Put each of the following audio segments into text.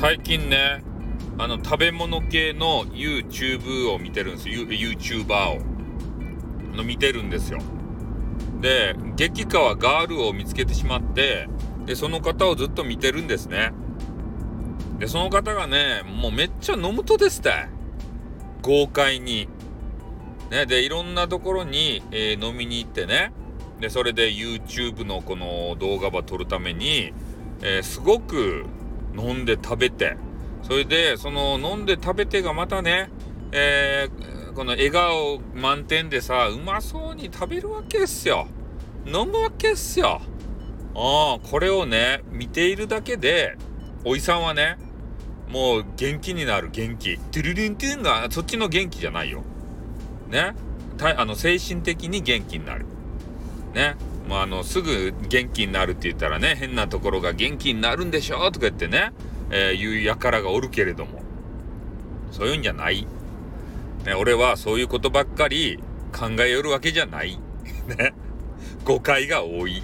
最近ねあの食べ物系の YouTube を見てるんですよ。YouTuber を。の見てるんですよ。で激川ガールを見つけてしまってでその方をずっと見てるんですね。でその方がねもうめっちゃ飲むとですって。豪快に。ねでいろんなところに、えー、飲みに行ってね。でそれで YouTube のこの動画ば撮るために、えー、すごく飲んで食べて。それでその飲んで食べてがまたね、えー、この笑顔満点でさうまそうに食べるわけっすよ。飲むわけっすよ。ああこれをね見ているだけでおいさんはねもう元気になる元気。トゥルルントゥンがそっちの元気じゃないよ。ね。あの精神的に元気になる。ね。もうあのすぐ元気になるって言ったらね変なところが元気になるんでしょ？とか言ってね、えー、言う輩がおるけれども。そういうんじゃない、ね、俺はそういうことばっかり考えよるわけじゃない。ね。誤解が多い、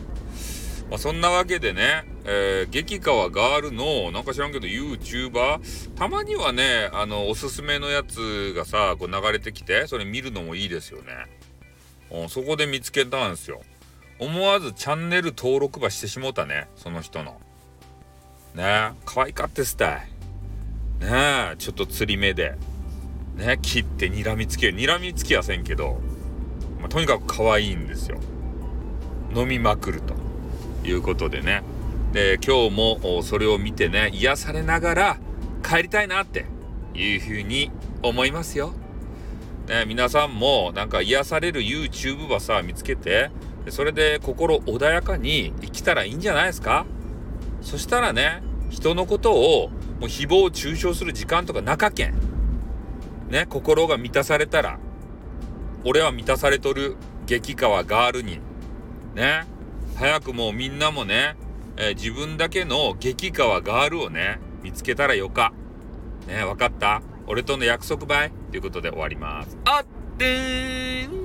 まあ、そんなわけでね、えー、激川ガールのなんか知らんけど YouTuber たまにはねあのおすすめのやつがさこう流れてきてそれ見るのもいいですよね、うん、そこで見つけたんですよ。思わずチャンネル登録ばしてしもうたねその人の。ねえ可愛かってすたい。ねえちょっと釣り目で。ね切って睨みつける。睨みつきやせんけど、まあ、とにかく可愛いんですよ。飲みまくると。いうことでね。で今日もそれを見てね癒されながら帰りたいなって。いうふうに思いますよ。ね、皆さんもなんか癒される YouTube ばさ見つけてそれで心穏やかに生きたらいいんじゃないですか？そしたらね、人のことをもう誹謗中傷する時間とかなかけん。ね、心が満たされたら、俺は満たされとる激川ガールに、ね、早くもうみんなもね、えー、自分だけの激川ガールをね、見つけたらよか。ね、わかった？俺との約束ばい？ということで終わります。あってーん